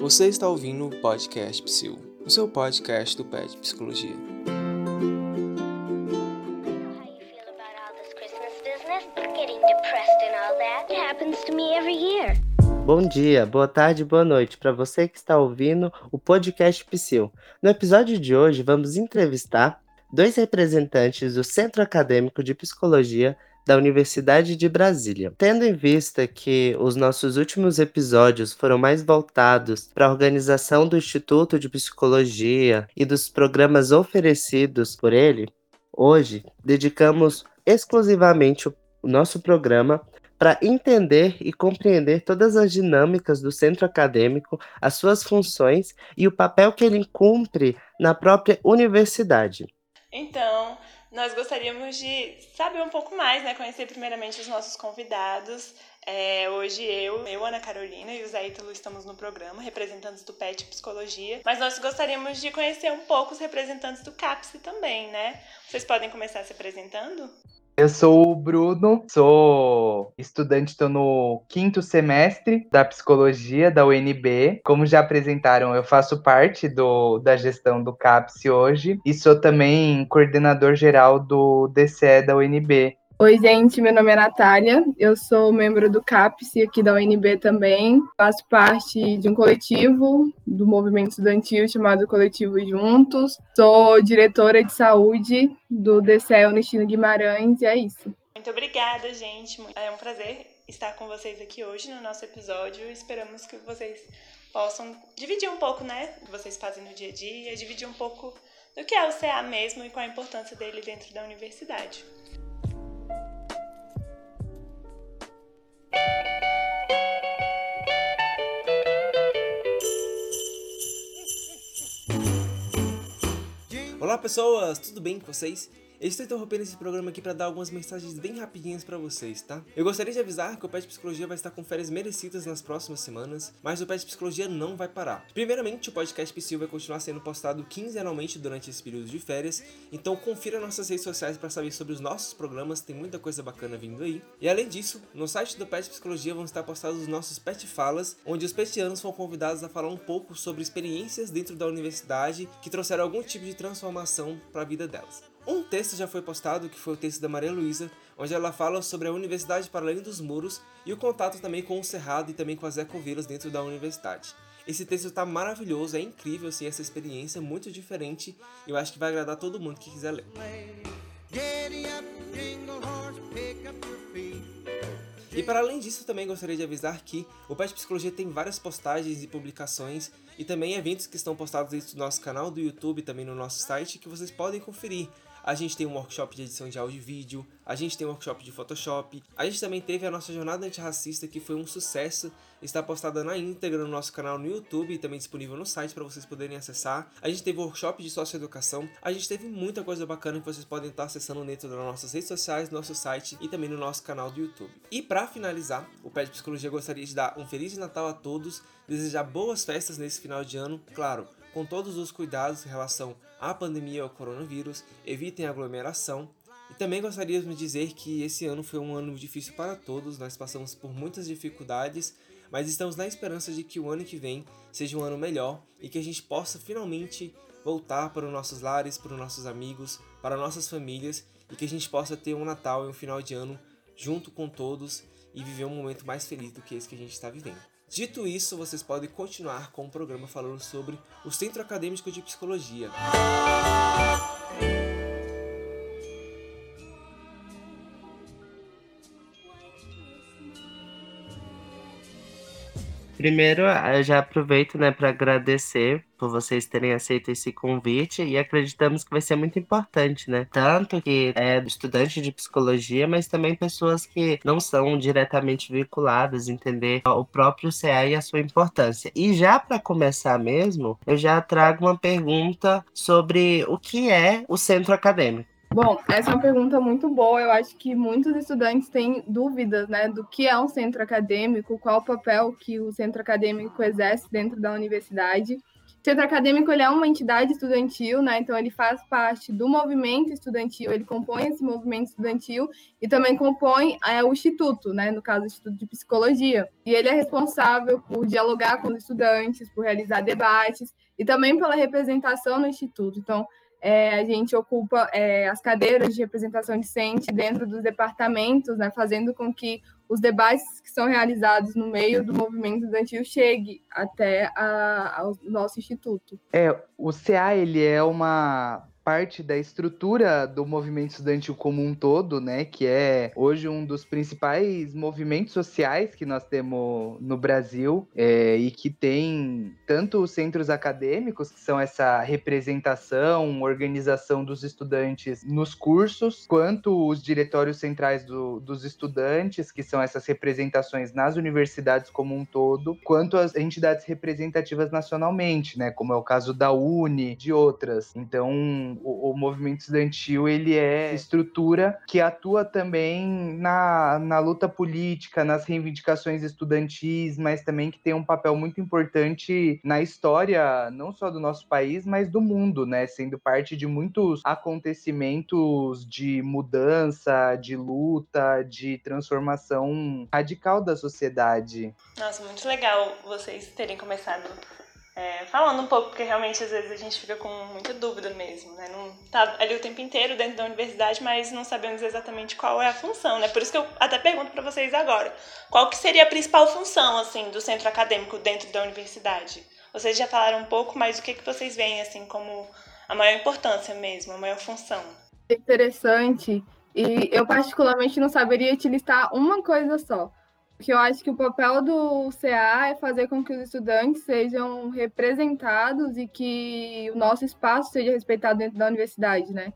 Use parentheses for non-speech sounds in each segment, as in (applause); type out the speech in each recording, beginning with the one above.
Você está ouvindo o podcast Psil, o seu podcast do PET Psicologia. Bom dia, boa tarde, boa noite para você que está ouvindo o podcast Psil. No episódio de hoje, vamos entrevistar dois representantes do Centro Acadêmico de Psicologia da Universidade de Brasília. Tendo em vista que os nossos últimos episódios foram mais voltados para a organização do Instituto de Psicologia e dos programas oferecidos por ele, hoje dedicamos exclusivamente o nosso programa para entender e compreender todas as dinâmicas do centro acadêmico, as suas funções e o papel que ele cumpre na própria universidade. Então, nós gostaríamos de saber um pouco mais, né? Conhecer primeiramente os nossos convidados. É, hoje eu, eu, Ana Carolina e o Zé Ítalo estamos no programa, representantes do PET Psicologia, mas nós gostaríamos de conhecer um pouco os representantes do CAPS também, né? Vocês podem começar se apresentando? Eu sou o Bruno, sou estudante, estou no quinto semestre da psicologia da UNB. Como já apresentaram, eu faço parte do, da gestão do CAPS hoje e sou também coordenador geral do DCE da UNB. Oi, gente, meu nome é Natália, eu sou membro do CAPS aqui da UNB também, faço parte de um coletivo do movimento estudantil chamado Coletivo Juntos, sou diretora de saúde do DCE Unistino Guimarães e é isso. Muito obrigada, gente, é um prazer estar com vocês aqui hoje no nosso episódio, esperamos que vocês possam dividir um pouco, né, do que vocês fazem no dia a dia, dividir um pouco do que é o CA mesmo e qual a importância dele dentro da universidade. Olá pessoas, tudo bem com vocês? Estou interrompendo esse programa aqui para dar algumas mensagens bem rapidinhas para vocês, tá? Eu gostaria de avisar que o PET Psicologia vai estar com férias merecidas nas próximas semanas, mas o PET Psicologia não vai parar. Primeiramente, o podcast Psil vai continuar sendo postado quinzenalmente durante esse período de férias, então confira nossas redes sociais para saber sobre os nossos programas, tem muita coisa bacana vindo aí. E além disso, no site do PET Psicologia vão estar postados os nossos Pet Falas, onde os petianos foram convidados a falar um pouco sobre experiências dentro da universidade que trouxeram algum tipo de transformação para a vida delas. Um texto já foi postado, que foi o texto da Maria Luísa, onde ela fala sobre a universidade para além dos muros e o contato também com o Cerrado e também com as ecovilas dentro da universidade. Esse texto está maravilhoso, é incrível assim, essa experiência, muito diferente, e eu acho que vai agradar todo mundo que quiser ler. E para além disso, também gostaria de avisar que o Pet Psicologia tem várias postagens e publicações e também eventos que estão postados dentro do nosso canal do YouTube e também no nosso site que vocês podem conferir. A gente tem um workshop de edição de áudio e vídeo, a gente tem um workshop de Photoshop, a gente também teve a nossa jornada antirracista que foi um sucesso, está postada na íntegra no nosso canal no YouTube e também disponível no site para vocês poderem acessar. A gente teve workshop de socioeducação, a gente teve muita coisa bacana que vocês podem estar acessando dentro das nossas redes sociais, no nosso site e também no nosso canal do YouTube. E para finalizar, o Pé de Psicologia gostaria de dar um Feliz Natal a todos, desejar boas festas nesse final de ano, claro, com todos os cuidados em relação à pandemia ao coronavírus, evitem aglomeração. E também gostaríamos de dizer que esse ano foi um ano difícil para todos, nós passamos por muitas dificuldades, mas estamos na esperança de que o ano que vem seja um ano melhor e que a gente possa finalmente voltar para os nossos lares, para os nossos amigos, para nossas famílias e que a gente possa ter um Natal e um final de ano junto com todos e viver um momento mais feliz do que esse que a gente está vivendo. Dito isso, vocês podem continuar com o programa falando sobre o Centro Acadêmico de Psicologia. Primeiro, eu já aproveito, né, para agradecer por vocês terem aceito esse convite e acreditamos que vai ser muito importante, né? Tanto que é estudante de psicologia, mas também pessoas que não são diretamente vinculadas, entender o próprio CA e a sua importância. E já para começar mesmo, eu já trago uma pergunta sobre o que é o centro acadêmico. Bom, essa é uma pergunta muito boa. Eu acho que muitos estudantes têm dúvidas, né, do que é um centro acadêmico, qual o papel que o centro acadêmico exerce dentro da universidade. O centro acadêmico ele é uma entidade estudantil, né? Então ele faz parte do movimento estudantil, ele compõe esse movimento estudantil e também compõe é, o instituto, né? No caso, o Instituto de Psicologia. E ele é responsável por dialogar com os estudantes, por realizar debates e também pela representação no instituto. Então, é, a gente ocupa é, as cadeiras de representação discente dentro dos departamentos, né, fazendo com que os debates que são realizados no meio do movimento estudantil chegue até a, ao nosso instituto. É, o CA ele é uma parte da estrutura do movimento estudantil como um todo, né, que é hoje um dos principais movimentos sociais que nós temos no Brasil é, e que tem tanto os centros acadêmicos, que são essa representação, organização dos estudantes nos cursos, quanto os diretórios centrais do, dos estudantes, que são essas representações nas universidades como um todo, quanto as entidades representativas nacionalmente, né, como é o caso da Uni, de outras. Então, o, o, movimento estudantil ele é estrutura que atua também na, na luta política, nas reivindicações estudantis, mas também que tem um papel muito importante na história, não só do nosso país, mas do mundo, né? Sendo parte de muitos acontecimentos de mudança, de luta, de transformação radical da sociedade. Nossa, muito legal vocês terem começado é, falando um pouco, porque realmente às vezes a gente fica com muita dúvida mesmo, né? Não tá ali o tempo inteiro dentro da universidade, mas não sabemos exatamente qual é a função, né? Por isso que eu até pergunto para vocês agora, qual que seria a principal função, assim, do centro acadêmico dentro da universidade? Vocês já falaram um pouco, mas o que, que vocês veem, assim, como a maior importância mesmo, a maior função? Interessante, e eu particularmente não saberia te listar uma coisa só, que eu acho que o papel do CA é fazer com que os estudantes sejam representados e que o nosso espaço seja respeitado dentro da universidade, né?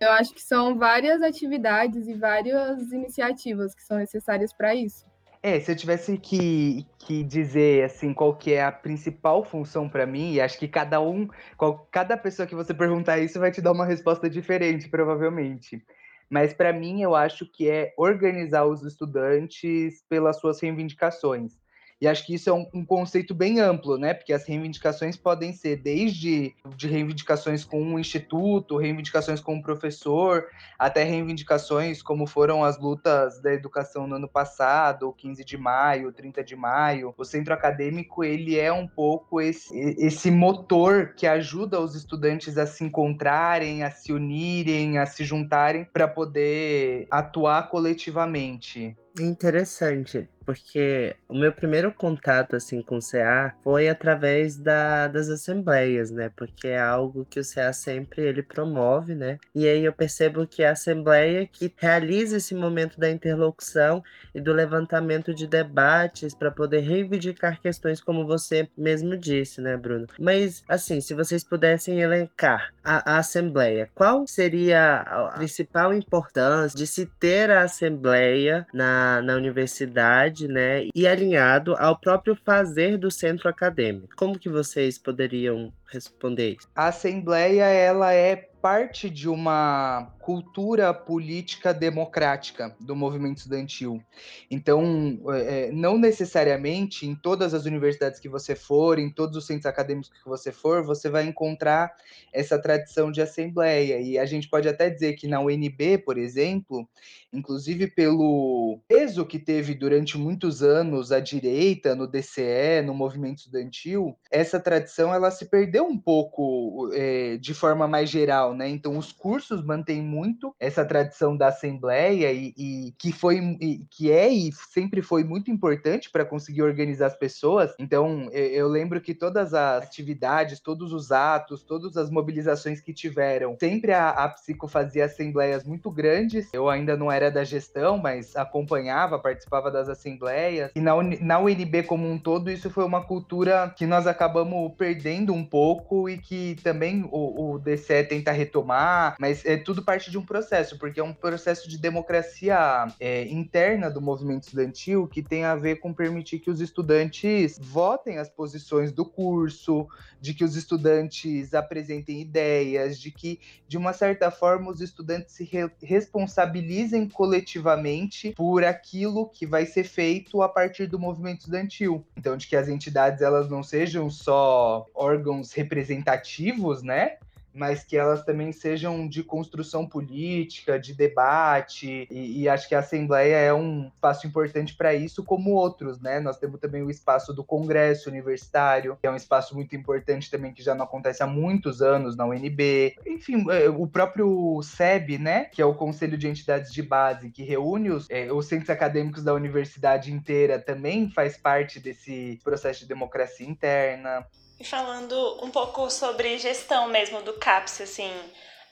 Eu acho que são várias atividades e várias iniciativas que são necessárias para isso. É, se eu tivesse que, que dizer assim qual que é a principal função para mim, e acho que cada um, qual, cada pessoa que você perguntar isso vai te dar uma resposta diferente, provavelmente. Mas para mim, eu acho que é organizar os estudantes pelas suas reivindicações. E acho que isso é um, um, conceito bem amplo, né? Porque as reivindicações podem ser desde de reivindicações com um instituto, reivindicações com um professor, até reivindicações como foram as lutas da educação no ano passado, 15 de maio, 30 de maio. O centro acadêmico, ele é um pouco esse, esse motor que ajuda os estudantes a se encontrarem, a se unirem, a se juntarem para poder atuar coletivamente. Interessante porque o meu primeiro contato assim com o CA foi através da, das assembleias, né? Porque é algo que o CA sempre ele promove, né? E aí eu percebo que a assembleia que realiza esse momento da interlocução e do levantamento de debates para poder reivindicar questões como você mesmo disse, né, Bruno? Mas assim, se vocês pudessem elencar a, a assembleia, qual seria a principal importância de se ter a assembleia na, na universidade né, e alinhado ao próprio fazer do centro acadêmico. Como que vocês poderiam responder isso? A assembleia ela é parte de uma cultura política democrática do movimento estudantil. Então, é, não necessariamente em todas as universidades que você for, em todos os centros acadêmicos que você for, você vai encontrar essa tradição de assembleia. E a gente pode até dizer que na UNB, por exemplo, inclusive pelo peso que teve durante muitos anos a direita no DCE, no movimento estudantil, essa tradição ela se perdeu um pouco é, de forma mais geral, né? Então, os cursos mantêm muito essa tradição da assembleia e, e que foi e, que é e sempre foi muito importante para conseguir organizar as pessoas. Então, eu, eu, lembro que todas as atividades, todos os atos, todas as mobilizações que tiveram, sempre a, a Psico fazia assembleias muito grandes. Eu ainda não era da gestão, mas acompanhava, participava das assembleias. E na, na UNB como um todo, isso foi uma cultura que nós acabamos perdendo um pouco e que também o, o DCE tenta retomar, mas é tudo parte de um processo, porque é um processo de democracia é, interna do movimento estudantil que tem a ver com permitir que os estudantes votem as posições do curso, de que os estudantes apresentem ideias, de que, de uma certa forma, os estudantes se re responsabilizem coletivamente por aquilo que vai ser feito a partir do movimento estudantil. Então, de que as entidades elas não sejam só órgãos representativos, né? mas que elas também sejam de construção política, de debate, e, e acho que a Assembleia é um espaço importante para isso, como outros, né? Nós temos também o espaço do Congresso Universitário, que é um espaço muito importante também, que já não acontece há muitos anos na UNB. Enfim, é, o próprio SEB, né? Que é o Conselho de Entidades de Base, que reúne os, é, os centros acadêmicos da universidade inteira, também faz parte desse processo de democracia interna. E falando um pouco sobre gestão mesmo do CAPS, assim,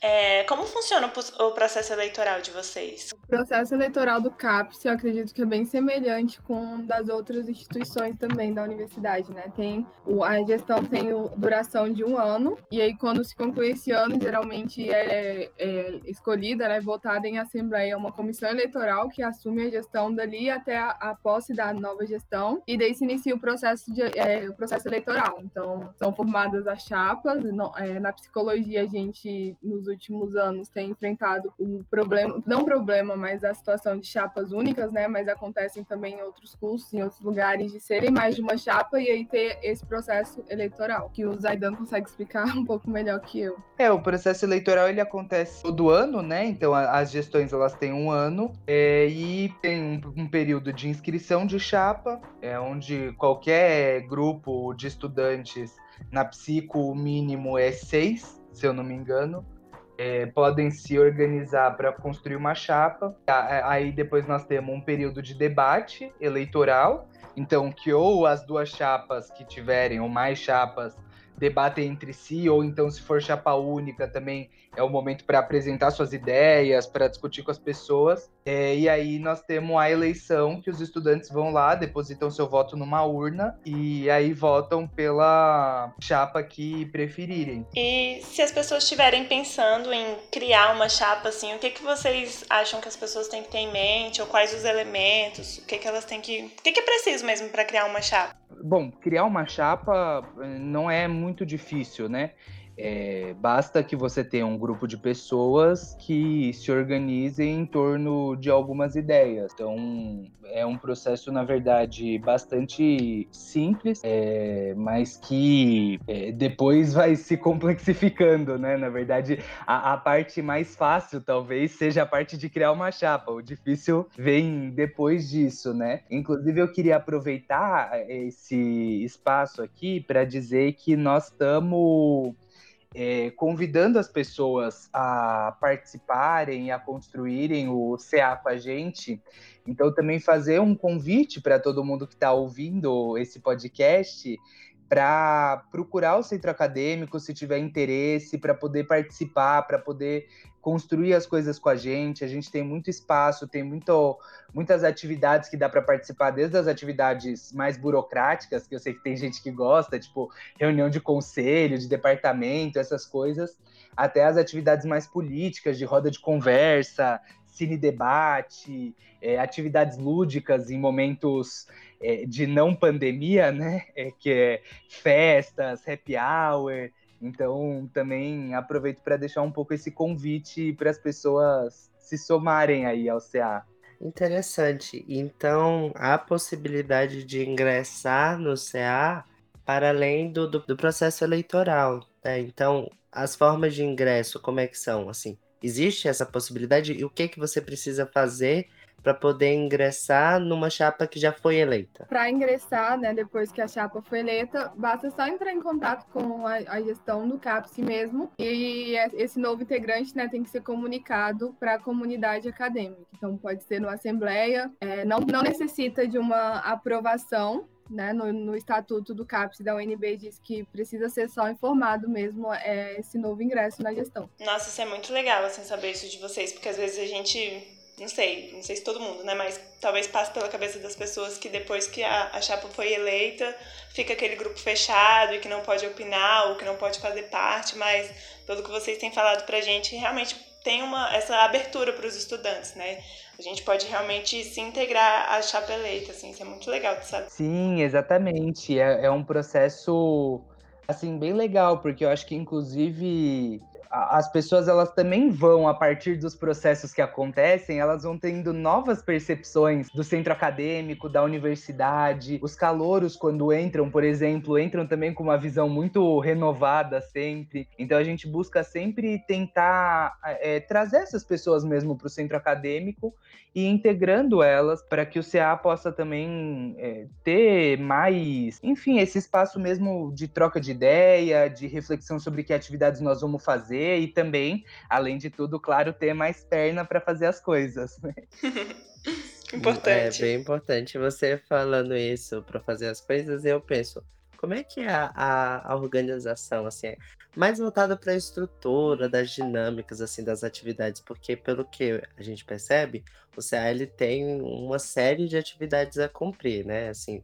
é, como funciona o processo eleitoral de vocês? O processo eleitoral do CAPS, eu acredito que é bem semelhante com das outras instituições também da universidade, né? Tem a gestão tem duração de um ano, e aí quando se conclui esse ano, geralmente é, é escolhida, né, votada em assembleia uma comissão eleitoral que assume a gestão dali até a, a posse da nova gestão, e daí se inicia o processo, de, é, o processo eleitoral. Então, são formadas as chapas, é, na psicologia a gente, nos últimos anos tem enfrentado o problema, não problema, mas a situação de chapas únicas, né? Mas acontecem também em outros cursos, em outros lugares, de serem mais de uma chapa e aí ter esse processo eleitoral, que o Zaidan consegue explicar um pouco melhor que eu. É, o processo eleitoral ele acontece todo ano, né? Então as gestões elas têm um ano é, e tem um, um período de inscrição de chapa, é onde qualquer grupo de estudantes na psico o mínimo é seis, se eu não me engano é, podem se organizar para construir uma chapa. Aí depois nós temos um período de debate eleitoral, então que ou as duas chapas que tiverem, ou mais chapas, debatem entre si, ou então, se for chapa única, também é o momento para apresentar suas ideias, para discutir com as pessoas. É, e aí nós temos a eleição, que os estudantes vão lá, depositam seu voto numa urna e aí votam pela chapa que preferirem. E se as pessoas estiverem pensando em criar uma chapa assim, o que, que vocês acham que as pessoas têm que ter em mente, ou quais os elementos, o que, que elas têm que. O que, que é preciso mesmo para criar uma chapa? Bom, criar uma chapa eh, não é muito difícil, né? É, basta que você tenha um grupo de pessoas que se organizem em torno de algumas ideias. Então, é um processo, na verdade, bastante simples, é, mas que é, depois vai se complexificando, né? Na verdade, a, a, parte mais fácil, talvez, seja a parte de criar uma chapa. O difícil vem depois disso, né? Inclusive, eu queria aproveitar esse espaço aqui para dizer que nós estamos é, convidando as pessoas a participarem, a construírem o CA com a gente. Então, também fazer um convite para todo mundo que está ouvindo esse podcast para procurar o centro acadêmico se tiver interesse, para poder participar, para poder construir as coisas com a gente. A gente tem muito espaço, tem muito, muitas atividades que dá para participar, desde as atividades mais burocráticas, que eu sei que tem gente que gosta, tipo reunião de conselho, de departamento, essas coisas, até as atividades mais políticas, de roda de conversa, cine debate, é, atividades lúdicas em momentos é, de não pandemia, né? É, que é festas, happy hour. Então, também aproveito para deixar um pouco esse convite para as pessoas se somarem aí ao CA. Interessante. Então, há possibilidade de ingressar no CA para além do, do, do processo eleitoral. Né? Então, as formas de ingresso, como é que são? Assim, existe essa possibilidade? E o que, que você precisa fazer para poder ingressar numa chapa que já foi eleita? Para ingressar, né, depois que a chapa foi eleita, basta só entrar em contato com a, a gestão do CAPS mesmo e esse novo integrante, né, tem que ser comunicado para a comunidade acadêmica. Então pode ser numa assembleia, é, não, não necessita de uma aprovação né, no, no, estatuto do CAPES da UNB diz que precisa ser só informado mesmo é, esse novo ingresso na gestão. Nossa, isso é muito legal, assim, saber isso de vocês, porque às vezes a gente não sei, não sei se todo mundo, né? Mas talvez passe pela cabeça das pessoas que depois que a, a chapa foi eleita, fica aquele grupo fechado e que não pode opinar ou que não pode fazer parte, mas pelo que vocês têm falado pra gente, realmente tem uma, essa abertura para os estudantes, né? A gente pode realmente se integrar à chapa eleita, assim, isso é muito legal, sabe? Sim, exatamente. É, é um processo, assim, bem legal, porque eu acho que, inclusive, as pessoas elas também vão a partir dos processos que acontecem, elas vão tendo novas percepções do centro acadêmico, da universidade. Os calouros quando entram, por exemplo, entram também com uma visão muito renovada sempre. Então a gente busca sempre tentar é, trazer essas pessoas mesmo para o centro acadêmico e integrando elas para que o CA possa também é, ter mais, enfim, esse espaço mesmo de troca de ideia, de reflexão sobre que atividades nós vamos fazer e também, além de tudo, claro, ter mais perna para fazer as coisas. Né? (laughs) importante. É bem importante você falando isso para fazer as coisas. Eu penso, como é que é a, a, a organização, assim, é mais voltada para a estrutura, das dinâmicas, assim, das atividades, porque pelo que a gente percebe, o CA ele tem uma série de atividades a cumprir, né, assim,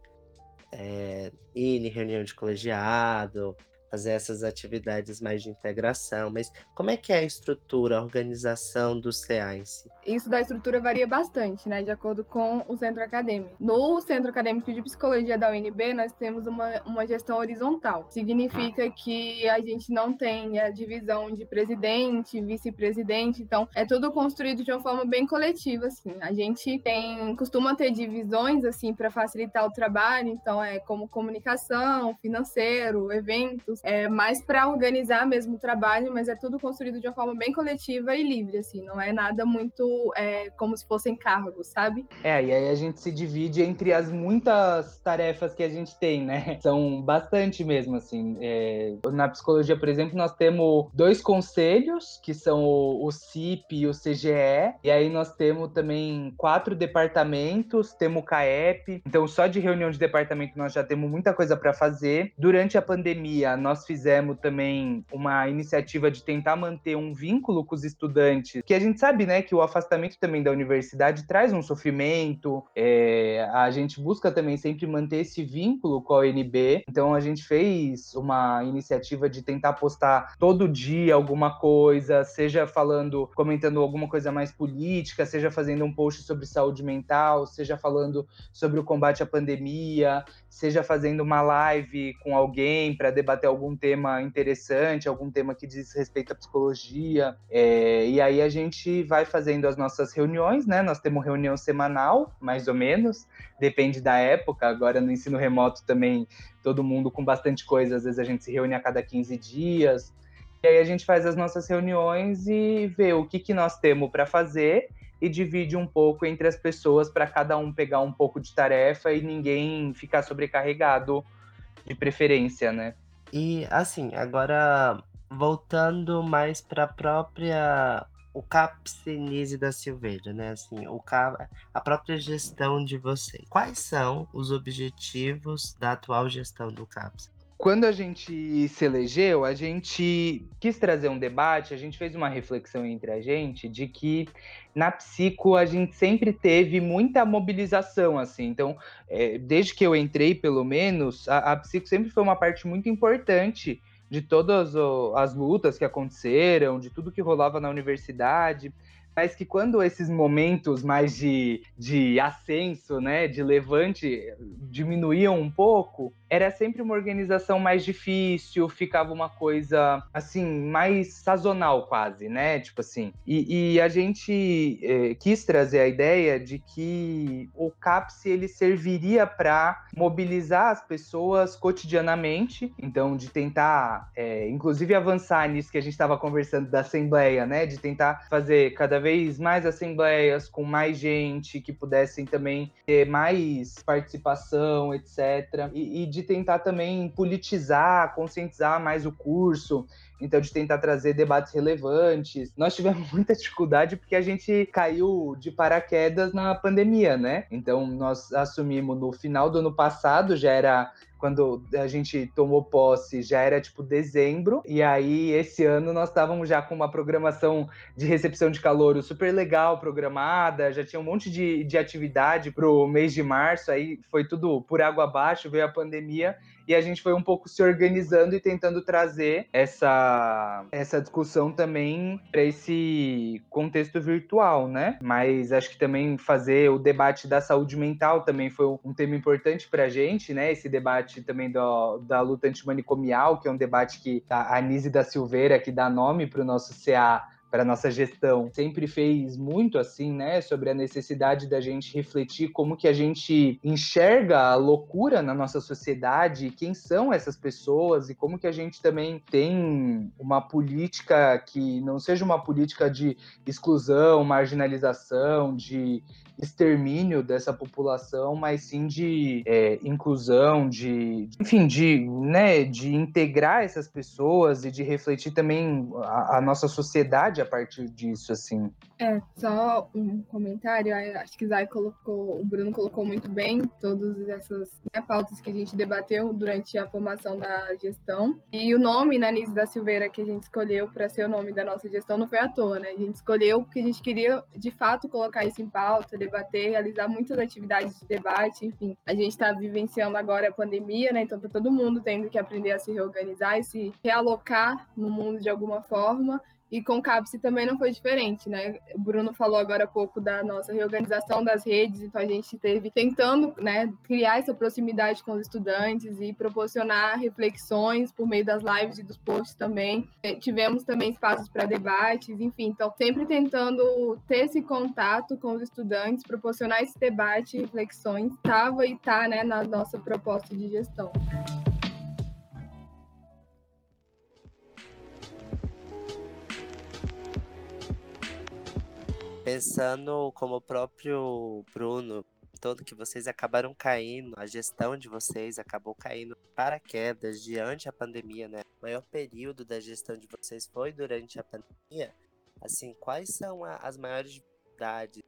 é, ir em reunião de colegiado, fazer essas atividades mais de integração, mas como é que é a estrutura, a organização do CA em si? Isso da estrutura varia bastante, né, de acordo com o centro acadêmico. No centro acadêmico de psicologia da UNB, nós temos uma, uma gestão horizontal. Significa que a gente não tem a divisão de presidente, vice-presidente, então é tudo construído de uma forma bem coletiva, assim. A gente tem, costuma ter divisões, assim, para facilitar o trabalho, então é como comunicação, financeiro, eventos, é mais para organizar mesmo o trabalho, mas é tudo construído de uma forma bem coletiva e livre, assim, não é nada muito é, como se fossem cargos, sabe? É, e aí a gente se divide entre as muitas tarefas que a gente tem, né? (laughs) São bastante mesmo, assim. É, na psicologia, por exemplo, nós temos dois conselhos, que são o, o CIP e o CGE, e aí nós temos também quatro departamentos, temos o CAEP, então só de reunião de departamento nós já temos muita coisa para fazer. Durante a pandemia, nós nós fizemos também uma iniciativa de tentar manter um vínculo com os estudantes, que a gente sabe, né, que o afastamento também da universidade traz um sofrimento, é, a gente busca também sempre manter esse vínculo com a UNB, então a gente fez uma iniciativa de tentar postar todo dia alguma coisa, seja falando, comentando alguma coisa mais política, seja fazendo um post sobre saúde mental, seja falando sobre o combate à pandemia, seja fazendo uma live com alguém para debater algum tema interessante, algum tema que diz respeito à psicologia. É, e aí a gente vai fazendo as nossas reuniões, né? Nós temos reunião semanal, mais ou menos, depende da época. Agora no ensino remoto também, todo mundo com bastante coisa, às vezes a gente se reúne a cada 15 dias. E aí a gente faz as nossas reuniões e vê o que, que nós temos para fazer e divide um pouco entre as pessoas para cada um pegar um pouco de tarefa e ninguém ficar sobrecarregado de preferência, né? E assim, agora voltando mais para a própria o Capsinise da Silveira, né? Assim, o a própria gestão de vocês. Quais são os objetivos da atual gestão do CAPS? Quando a gente se elegeu, a gente quis trazer um debate, a gente fez uma reflexão entre a gente de que na psico a gente sempre teve muita mobilização, assim. Então, é, desde que eu entrei, pelo menos, a, a psico sempre foi uma parte muito importante de todas as lutas que aconteceram, de tudo que rolava na universidade mas que quando esses momentos mais de, de ascenso, né, de levante, diminuíam um pouco, era sempre uma organização mais difícil, ficava uma coisa, assim, mais sazonal quase, né, tipo assim. E, e a gente eh, quis trazer a ideia de que o CAPS, ele serviria para mobilizar as pessoas cotidianamente, então de tentar, é, inclusive avançar nisso que a gente estava conversando da Assembleia, né, de tentar fazer cada vez mais assembleias com mais gente que pudessem também ter mais participação, etc. E, e de tentar também politizar, conscientizar mais o curso então de tentar trazer debates relevantes. Nós tivemos (laughs) muita dificuldade porque a gente caiu de paraquedas na pandemia, né? Então nós assumimos no final do ano passado, já era quando a gente tomou posse, já era tipo dezembro, e aí esse ano nós estávamos já com uma programação de recepção de calor super legal programada, já tinha um monte de, de atividade pro mês de março, aí foi tudo por água abaixo, veio a pandemia, e a gente foi um pouco se organizando e tentando trazer essa, essa discussão também para esse contexto virtual, né? Mas acho que também fazer o debate da saúde mental também foi um tema importante para a gente, né? Esse debate também do, da luta antimanicomial, que é um debate que a Anise da Silveira, que dá nome para o nosso CA, para nossa gestão sempre fez muito assim, né, sobre a necessidade da gente refletir como que a gente enxerga a loucura na nossa sociedade, quem são essas pessoas e como que a gente também tem uma política que não seja uma política de exclusão, marginalização, de extermínio dessa população, mas sim de é, inclusão, de, enfim, de, né, de integrar essas pessoas e de refletir também a, a nossa sociedade a partir disso, assim. É, só um comentário, acho que Zay colocou, o Bruno colocou muito bem todas essas né, pautas que a gente debateu durante a formação da gestão. E o nome, né, Nise da Silveira, que a gente escolheu para ser o nome da nossa gestão, não foi à toa, né? A gente escolheu porque a gente queria, de fato, colocar isso em pauta, debater, realizar muitas atividades de debate, enfim. A gente está vivenciando agora a pandemia, né? Então tá todo mundo tendo que aprender a se reorganizar e se realocar no mundo de alguma forma. E com o CAPS também não foi diferente, né? O Bruno falou agora há pouco da nossa reorganização das redes, então a gente teve tentando né, criar essa proximidade com os estudantes e proporcionar reflexões por meio das lives e dos posts também. É, tivemos também espaços para debates, enfim, então sempre tentando ter esse contato com os estudantes, proporcionar esse debate, reflexões, estava e está né, na nossa proposta de gestão. Pensando como o próprio Bruno, todo que vocês acabaram caindo, a gestão de vocês acabou caindo para quedas diante a pandemia, né? O maior período da gestão de vocês foi durante a pandemia. Assim, quais são a, as maiores dificuldades?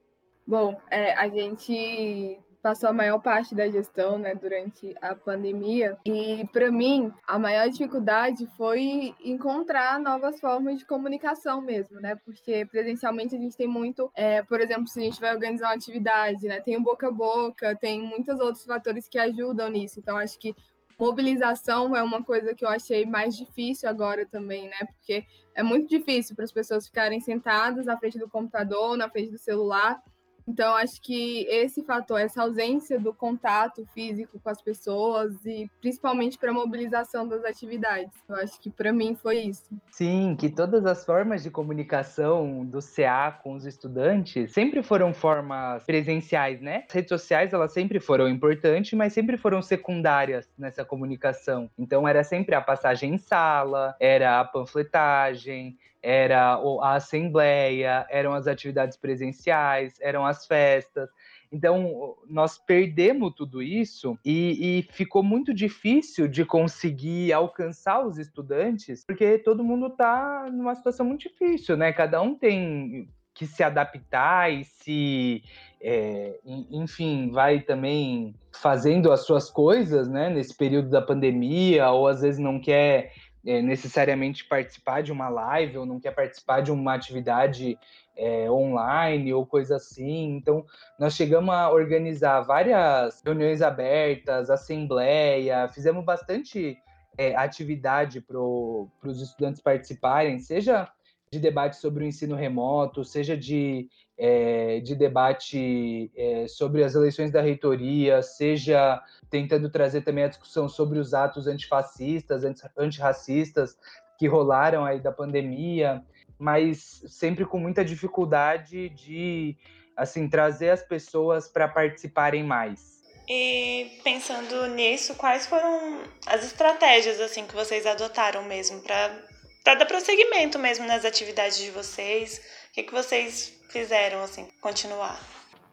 Bom, é, a gente passou a maior parte da gestão né, durante a pandemia. E, para mim, a maior dificuldade foi encontrar novas formas de comunicação mesmo, né? Porque presencialmente a gente tem muito, é, por exemplo, se a gente vai organizar uma atividade, né? Tem o boca a boca, tem muitos outros fatores que ajudam nisso. Então, acho que mobilização é uma coisa que eu achei mais difícil agora também, né? Porque é muito difícil para as pessoas ficarem sentadas na frente do computador, na frente do celular então, acho que esse fator, essa ausência do contato físico com as pessoas e principalmente para a mobilização das atividades, eu acho que para mim foi isso. Sim, que todas as formas de comunicação do CA com os estudantes sempre foram formas presenciais, né? As redes sociais, elas sempre foram importantes, mas sempre foram secundárias nessa comunicação. Então, era sempre a passagem em sala, era a panfletagem, era a assembleia, eram as atividades presenciais, eram as festas. Então, nós perdemos tudo isso e, e, ficou muito difícil de conseguir alcançar os estudantes, porque todo mundo está numa situação muito difícil, né? Cada um tem que se adaptar e se, é, enfim, vai também fazendo as suas coisas, né? Nesse período da pandemia, ou às vezes não quer é, necessariamente participar de uma live ou não quer participar de uma atividade é, online ou coisa assim. Então, nós chegamos a organizar várias reuniões abertas, assembleia, fizemos bastante é, atividade para os estudantes participarem, seja de debate sobre o ensino remoto, seja de, é, de debate é, sobre as eleições da reitoria, seja tentando trazer também a discussão sobre os atos antifascistas, antirracistas que rolaram aí da pandemia, mas sempre com muita dificuldade de assim trazer as pessoas para participarem mais. E pensando nisso, quais foram as estratégias assim que vocês adotaram mesmo para para dar prosseguimento mesmo nas atividades de vocês? O que, que vocês fizeram assim continuar?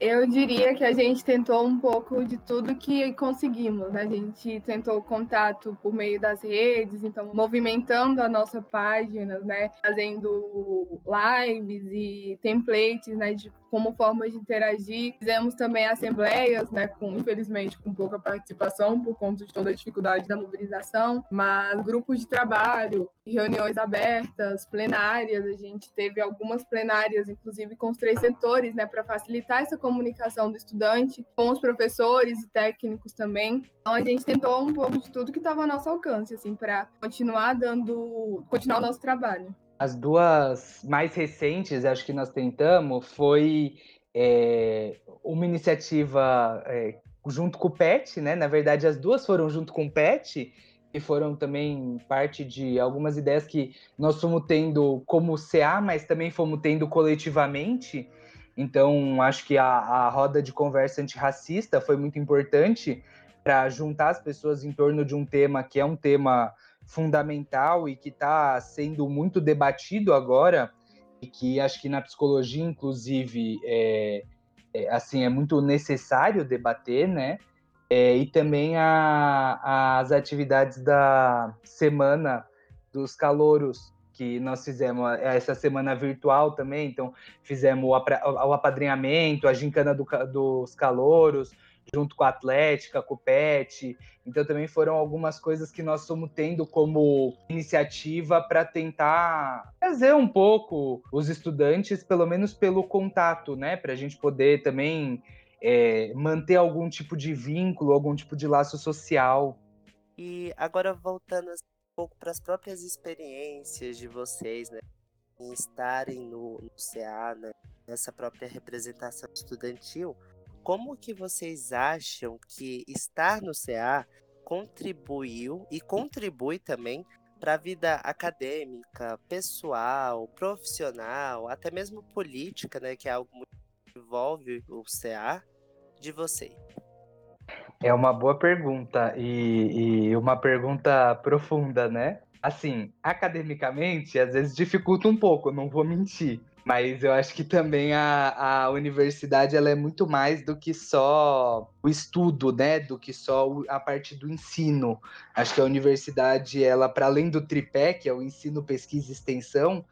Eu diria que a gente tentou um pouco de tudo que conseguimos. Né? A gente tentou contato por meio das redes, então movimentando a nossa página, né? fazendo lives e templates né? de como forma de interagir. Fizemos também assembleias, né, com infelizmente com pouca participação por conta de toda a dificuldade da mobilização, mas grupos de trabalho, reuniões abertas, plenárias, a gente teve algumas plenárias, inclusive com os três setores, né, para facilitar essa comunicação do estudante com os professores e técnicos também. Então a gente tentou um pouco de tudo que estava ao nosso alcance, assim, para continuar dando, continuar o nosso trabalho. As duas mais recentes, acho que nós tentamos, foi é, uma iniciativa é, junto com o PET, né? Na verdade, as duas foram junto com o PET e foram também parte de algumas ideias que nós fomos tendo como CA, mas também fomos tendo coletivamente. Então, acho que a, a roda de conversa antirracista foi muito importante para juntar as pessoas em torno de um tema que é um tema fundamental e que está sendo muito debatido agora, e que acho que na psicologia, inclusive, é, é assim, é muito necessário debater, né? É, e também a, as atividades da semana dos calouros, que nós fizemos essa semana virtual também, então fizemos o, apadrinhamento, a gincana do, dos calouros, junto com a Atlética, com o PET. Então também foram algumas coisas que nós estamos tendo como iniciativa para tentar trazer um pouco os estudantes, pelo menos pelo contato, né? Para a gente poder também é, manter algum tipo de vínculo, algum tipo de laço social. E agora voltando pouco para as próprias experiências de vocês, né? Em estarem no, no CA, né? nessa própria representação estudantil, como que vocês acham que estar no CA contribuiu e contribui também para a vida acadêmica, pessoal, profissional, até mesmo política, né, que é algo que envolve o CA de vocês? É uma boa pergunta e, e uma pergunta profunda, né? Assim, academicamente, às vezes dificulta um pouco, não vou mentir. Mas eu acho que também a, a universidade ela é muito mais do que só o estudo, né? Do que só a parte do ensino. Acho que a universidade, ela, para além do tripé, que é o ensino, pesquisa e extensão,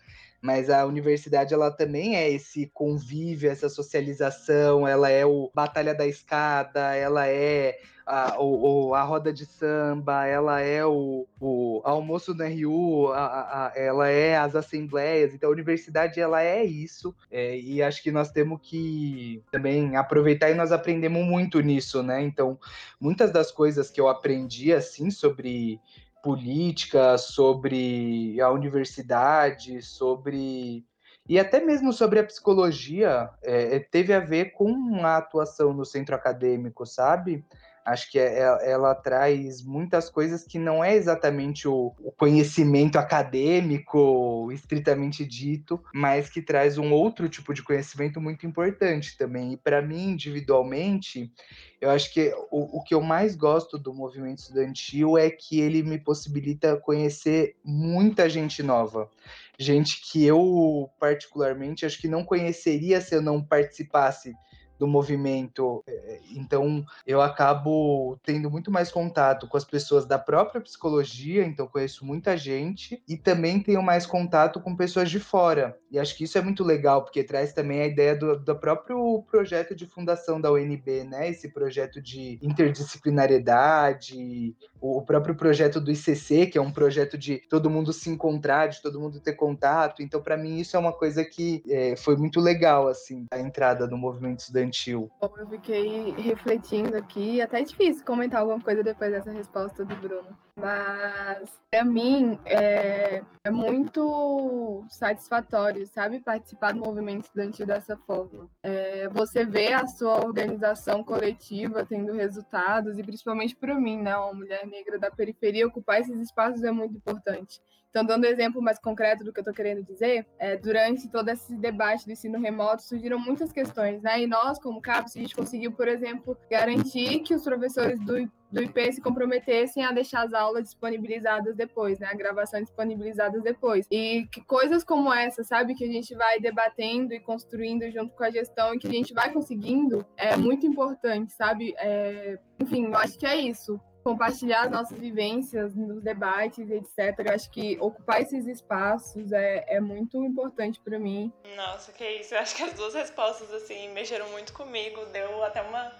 mas a universidade ela também é esse convívio, essa socialização, ela é o batalha da escada, ela é a, o, a roda de samba, ela é o, o almoço no RU, a, a, ela é as assembleias, então a universidade ela é isso, é, e acho que nós temos que também aproveitar e nós aprendemos muito nisso, né? Então, muitas das coisas que eu aprendi assim sobre política, sobre a universidade, sobre e até mesmo sobre a psicologia, é, é teve a ver com a atuação no centro acadêmico, sabe? Acho que é, é, ela traz muitas coisas que não é exatamente o, o conhecimento acadêmico, estritamente dito, mas que traz um outro tipo de conhecimento muito importante também. E para mim, individualmente, eu acho que o, o que eu mais gosto do movimento estudantil é que ele me possibilita conhecer muita gente nova. Gente que eu, particularmente, acho que não conheceria se eu não participasse do movimento. É, então, eu acabo tendo muito mais contato com as pessoas da própria psicologia, então conheço muita gente, e também tenho mais contato com pessoas de fora. E acho que isso é muito legal, porque traz também a ideia do, do próprio projeto de fundação da UNB, né? Esse projeto de interdisciplinariedade, o próprio projeto do ICC, que é um projeto de todo mundo se encontrar, de todo mundo ter contato. Então, para mim, isso é uma coisa que é, foi muito legal, assim, a entrada no movimento estudantil. Bom, eu fiquei refletindo aqui, até é difícil comentar alguma coisa depois dessa resposta do Bruno. Mas, para mim, é, é muito satisfatório, sabe, participar do movimento estudantil dessa forma. É, você vê a sua organização coletiva tendo resultados, e principalmente para mim, né, uma mulher negra da periferia, ocupar esses espaços é muito importante. Então, dando um exemplo mais concreto do que eu estou querendo dizer, é, durante todo esse debate do ensino remoto surgiram muitas questões, né? E nós, como CAPES, a gente conseguiu, por exemplo, garantir que os professores do, do IP se comprometessem a deixar as aulas disponibilizadas depois, né? A gravação disponibilizadas depois. E que coisas como essa, sabe? Que a gente vai debatendo e construindo junto com a gestão e que a gente vai conseguindo, é muito importante, sabe? É, enfim, eu acho que é isso compartilhar as nossas vivências nos debates, etc. Eu acho que ocupar esses espaços é, é muito importante para mim. Nossa, que isso. Eu acho que as duas respostas, assim, mexeram muito comigo. Deu até uma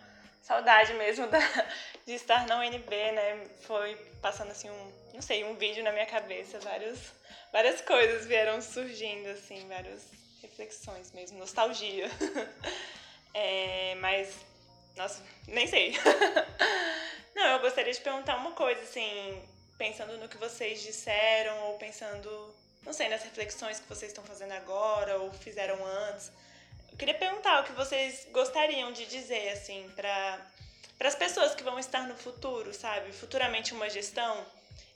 saudade mesmo da, (laughs) de estar na UNB, né? Foi passando, assim, um, não sei, um vídeo na minha cabeça. Vários, várias coisas vieram surgindo, assim, várias reflexões mesmo. Nostalgia. (laughs) É, mas, nossa, nem sei. (laughs) Não, eu gostaria de perguntar uma coisa, assim, pensando no que vocês disseram, ou pensando, não sei, nas reflexões que vocês estão fazendo agora, ou fizeram antes. Queria perguntar o que vocês gostariam de dizer, assim, para as pessoas que vão estar no futuro, sabe? Futuramente uma gestão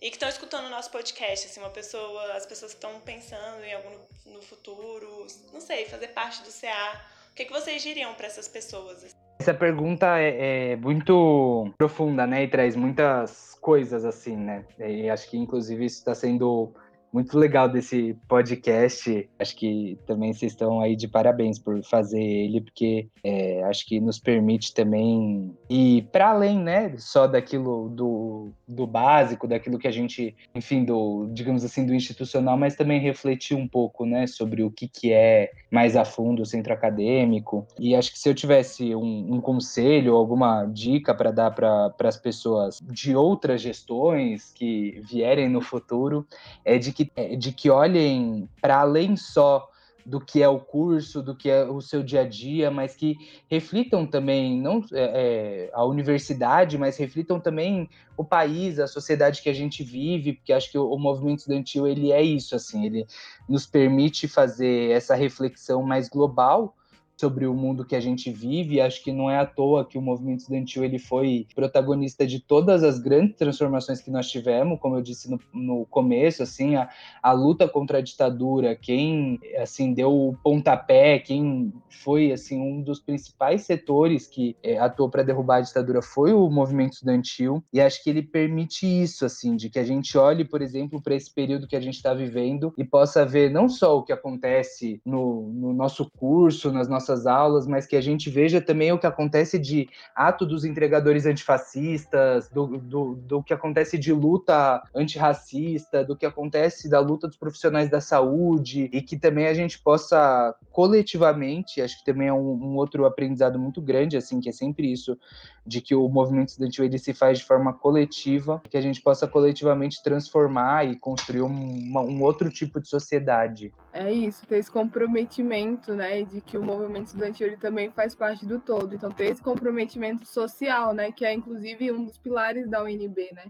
e que estão escutando o nosso podcast, assim, uma pessoa, as pessoas que estão pensando em algum no futuro, não sei, fazer parte do CA. O que, que vocês diriam para essas pessoas? Essa pergunta é, é, muito profunda, né? E traz muitas coisas, assim, né? E acho que, inclusive, isso está sendo muito legal desse podcast. Acho que também vocês estão aí de parabéns por fazer ele, porque é, acho que nos permite também ir para além, né? Só daquilo do, do básico, daquilo que a gente, enfim, do, digamos assim, do institucional, mas também refletir um pouco, né, sobre o que, que é mais a fundo o centro acadêmico. E acho que se eu tivesse um, um conselho, alguma dica para dar para as pessoas de outras gestões que vierem no futuro, é de que que, é, de que olhem para além só do que é o curso, do que é o seu dia a dia, mas que reflitam também não é, é, a universidade, mas reflitam também o país, a sociedade que a gente vive, porque acho que o, o, movimento estudantil ele é isso, assim, ele nos permite fazer essa reflexão mais global sobre o mundo que a gente vive. Acho que não é à toa que o movimento estudantil ele foi protagonista de todas as grandes transformações que nós tivemos, como eu disse no, no começo, assim, a, a, luta contra a ditadura, quem assim deu o pontapé, quem foi assim um dos principais setores que é, atuou para derrubar a ditadura foi o movimento estudantil. E acho que ele permite isso, assim, de que a gente olhe, por exemplo, para esse período que a gente está vivendo e possa ver não só o que acontece no, no nosso curso, nas nossas nossas aulas, mas que a gente veja também o que acontece de ato dos entregadores antifascistas, do, do, do que acontece de luta antirracista, do que acontece da luta dos profissionais da saúde, e que também a gente possa coletivamente, acho que também é um, um outro aprendizado muito grande, assim, que é sempre isso, de que o movimento estudantil ele se faz de forma coletiva, que a gente possa coletivamente transformar e construir um, um outro tipo de sociedade. É isso, ter esse comprometimento, né, de que o movimento estudantil ele também faz parte do todo. Então, ter esse comprometimento social, né, que é inclusive um dos pilares da UNB, né,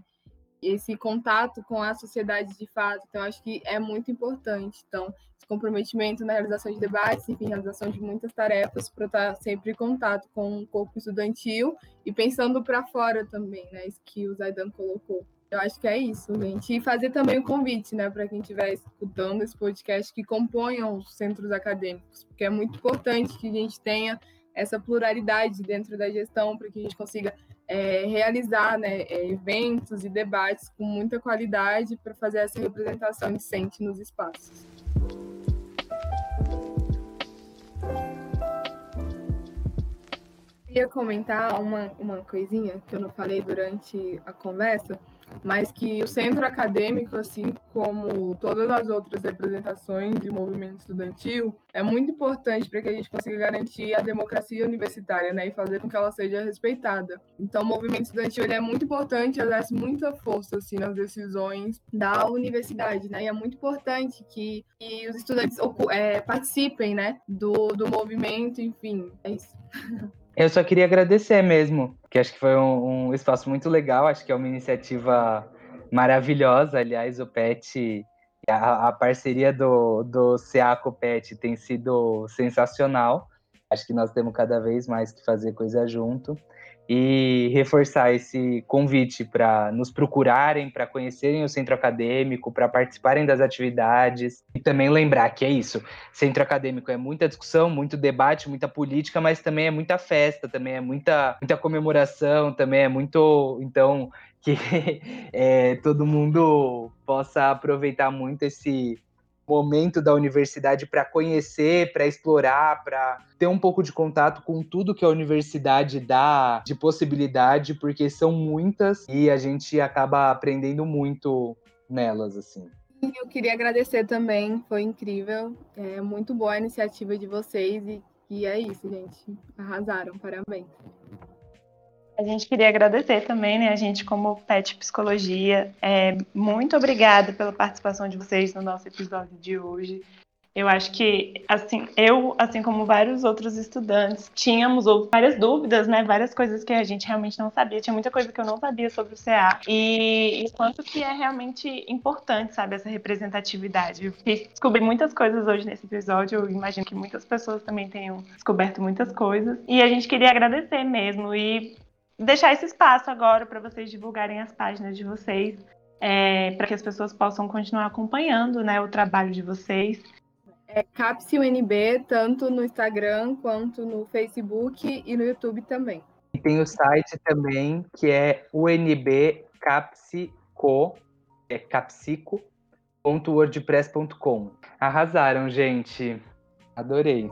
esse contato com a sociedade de fato. Então, acho que é muito importante. Então, esse comprometimento na realização de debates, enfim, realização de muitas tarefas para estar sempre em contato com o corpo estudantil e pensando para fora também, né, isso que o Zaidan colocou. Eu acho que é isso, gente. E fazer também o convite, né, para quem estiver escutando esse podcast, que componham os centros acadêmicos, porque é muito importante que a gente tenha essa pluralidade dentro da gestão, para que a gente consiga é, realizar né, é, eventos e debates com muita qualidade para fazer essa representação decente nos espaços. Queria comentar uma, uma coisinha que eu não falei durante a conversa, mas que o centro acadêmico, assim como todas as outras representações de movimento estudantil, é muito importante para que a gente consiga garantir a democracia universitária, né, e fazer com que ela seja respeitada. Então, o movimento estudantil é muito importante, exerce muita força assim nas decisões da universidade, né, e é muito importante que, que os estudantes é, participem, né, do, do movimento, enfim, é isso. (laughs) Eu só queria agradecer mesmo, que acho que foi um, um, espaço muito legal, acho que é uma iniciativa maravilhosa. Aliás, o PET, a, a parceria do, do CA com o PET tem sido sensacional. Acho que nós temos cada vez mais que fazer coisa junto e reforçar esse convite para nos procurarem, para conhecerem o centro acadêmico, para participarem das atividades e também lembrar que é isso. Centro acadêmico é muita discussão, muito debate, muita política, mas também é muita festa, também é muita, muita comemoração, também é muito, então que é, (laughs) todo mundo possa aproveitar muito esse momento da universidade para conhecer, para explorar, para ter um pouco de contato com tudo que a universidade dá de possibilidade, porque são muitas e a gente acaba aprendendo muito nelas, assim. Eu queria agradecer também, foi incrível, é muito boa a iniciativa de vocês e, e é isso, gente, arrasaram, parabéns. A gente queria agradecer também, né? A gente, como PET Psicologia, é, muito obrigada pela participação de vocês no nosso episódio de hoje. Eu acho que, assim, eu, assim como vários outros estudantes, tínhamos várias dúvidas, né? Várias coisas que a gente realmente não sabia. Tinha muita coisa que eu não sabia sobre o CA. E, e quanto que é realmente importante, sabe, essa representatividade. Eu descobri muitas coisas hoje nesse episódio. Eu imagino que muitas pessoas também tenham descoberto muitas coisas. E a gente queria agradecer mesmo. E deixar esse espaço agora para vocês divulgarem as páginas de vocês, é, para que as pessoas possam continuar acompanhando né, o trabalho de vocês. É Capsi UNB, tanto no Instagram quanto no Facebook e no YouTube também. E tem o site também, que é unbcapsico, é capsico.wordpress.com. Arrasaram, gente. Adorei.